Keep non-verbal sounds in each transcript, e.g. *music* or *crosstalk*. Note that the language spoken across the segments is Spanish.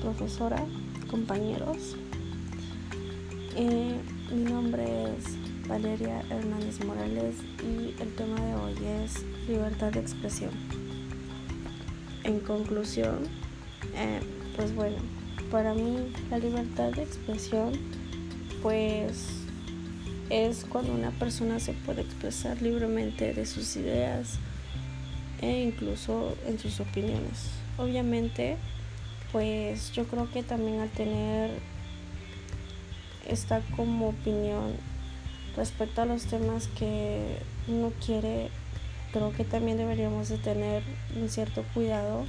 profesora, compañeros. Eh, mi nombre es Valeria Hernández Morales y el tema de hoy es libertad de expresión. En conclusión, eh, pues bueno, para mí la libertad de expresión pues es cuando una persona se puede expresar libremente de sus ideas e incluso en sus opiniones. Obviamente, pues yo creo que también al tener esta como opinión respecto a los temas que uno quiere, creo que también deberíamos de tener un cierto cuidado.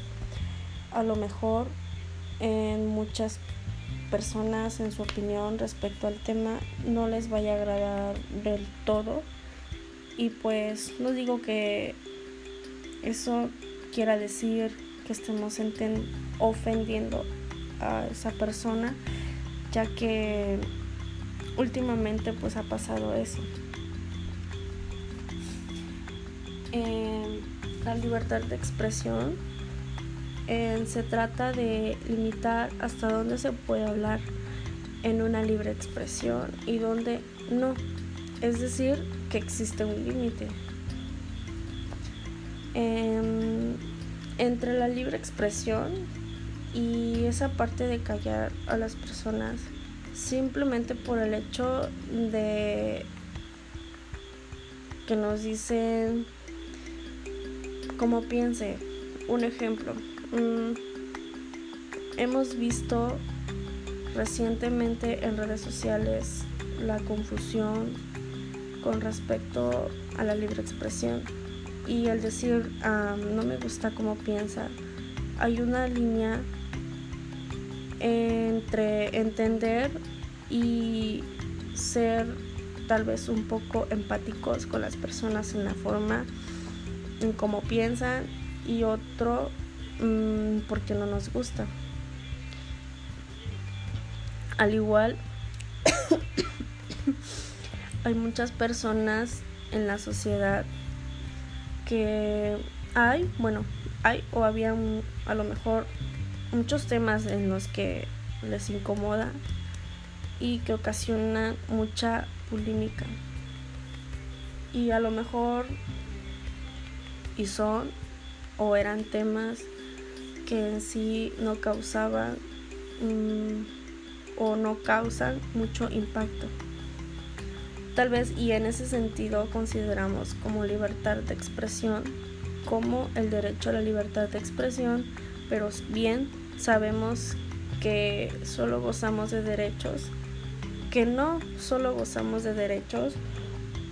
A lo mejor en muchas personas en su opinión respecto al tema no les vaya a agradar del todo y pues no digo que eso quiera decir que estemos ofendiendo a esa persona ya que últimamente pues ha pasado eso la libertad de expresión se trata de limitar hasta dónde se puede hablar en una libre expresión y dónde no. Es decir, que existe un límite. Em, entre la libre expresión y esa parte de callar a las personas simplemente por el hecho de que nos dicen como piense. Un ejemplo, Mm, hemos visto recientemente en redes sociales la confusión con respecto a la libre expresión y el decir no me gusta cómo piensa. Hay una línea entre entender y ser tal vez un poco empáticos con las personas en la forma en cómo piensan y otro Mm, porque no nos gusta. Al igual, *coughs* hay muchas personas en la sociedad que hay, bueno, hay o había a lo mejor muchos temas en los que les incomoda y que ocasionan mucha polémica. Y a lo mejor y son o eran temas que en sí no causaban mm, o no causan mucho impacto. Tal vez y en ese sentido consideramos como libertad de expresión como el derecho a la libertad de expresión, pero bien sabemos que solo gozamos de derechos, que no solo gozamos de derechos,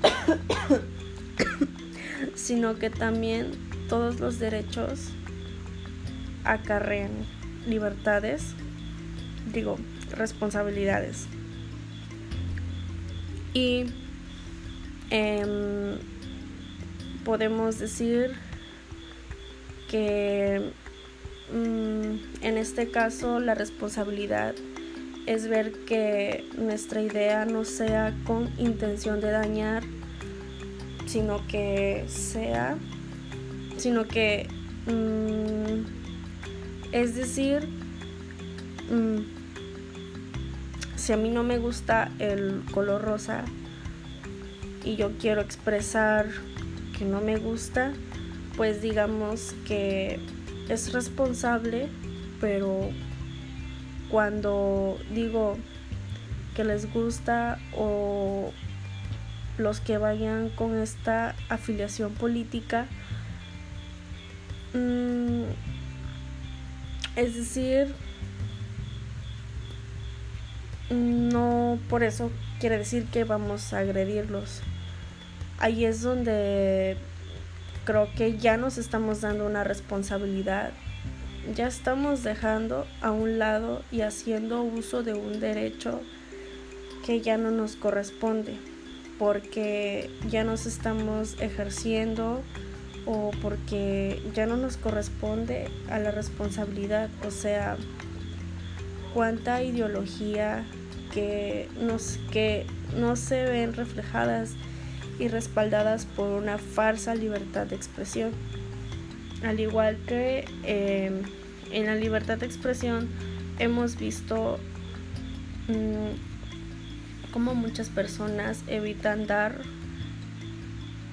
*coughs* sino que también todos los derechos acarrean libertades, digo, responsabilidades. Y em, podemos decir que en este caso la responsabilidad es ver que nuestra idea no sea con intención de dañar, sino que sea, sino que mm, es decir, mm, si a mí no me gusta el color rosa y yo quiero expresar que no me gusta, pues digamos que es responsable, pero cuando digo que les gusta o los que vayan con esta afiliación política, mmm, es decir, no por eso quiere decir que vamos a agredirlos. Ahí es donde creo que ya nos estamos dando una responsabilidad. Ya estamos dejando a un lado y haciendo uso de un derecho que ya no nos corresponde, porque ya nos estamos ejerciendo o porque ya no nos corresponde a la responsabilidad, o sea, cuánta ideología que, nos, que no se ven reflejadas y respaldadas por una falsa libertad de expresión. Al igual que em, en la libertad de expresión hemos visto mm, cómo muchas personas evitan dar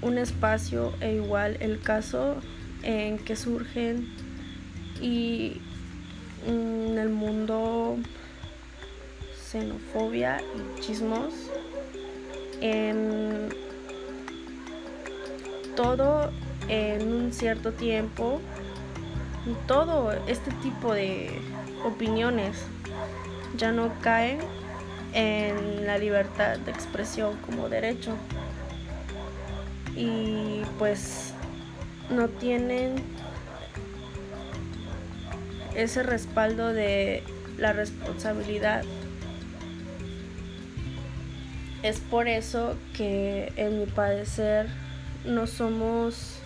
un espacio e igual el caso en que surgen y mm, en el mundo xenofobia y chismos en todo en un cierto tiempo todo este tipo de opiniones ya no caen en la libertad de expresión como derecho y pues no tienen ese respaldo de la responsabilidad. Es por eso que en mi parecer no somos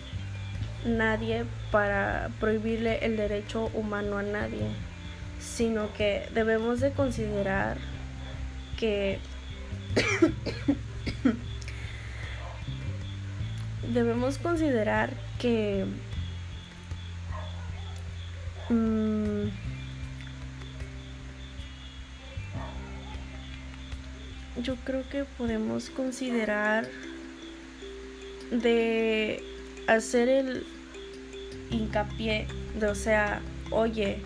nadie para prohibirle el derecho humano a nadie, sino que debemos de considerar que *coughs* debemos considerar que mm, yo creo que podemos considerar de hacer el hincapié de, o sea, oye,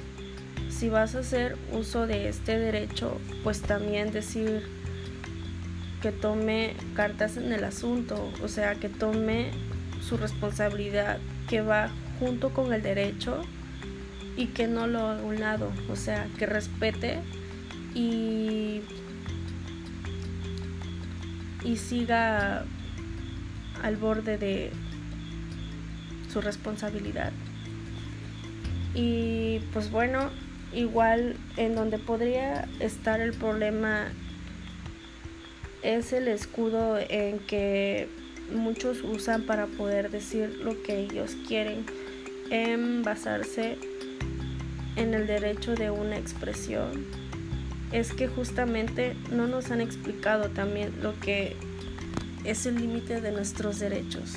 si vas a hacer uso de este derecho, pues también decir que tome cartas en el asunto, o sea, que tome su responsabilidad que va junto con el derecho y que no lo haga un lado, o sea, que respete y, y siga al borde de su responsabilidad. Y pues bueno, igual en donde podría estar el problema es el escudo en que muchos usan para poder decir lo que ellos quieren, en basarse en el derecho de una expresión. Es que justamente no nos han explicado también lo que es el límite de nuestros derechos.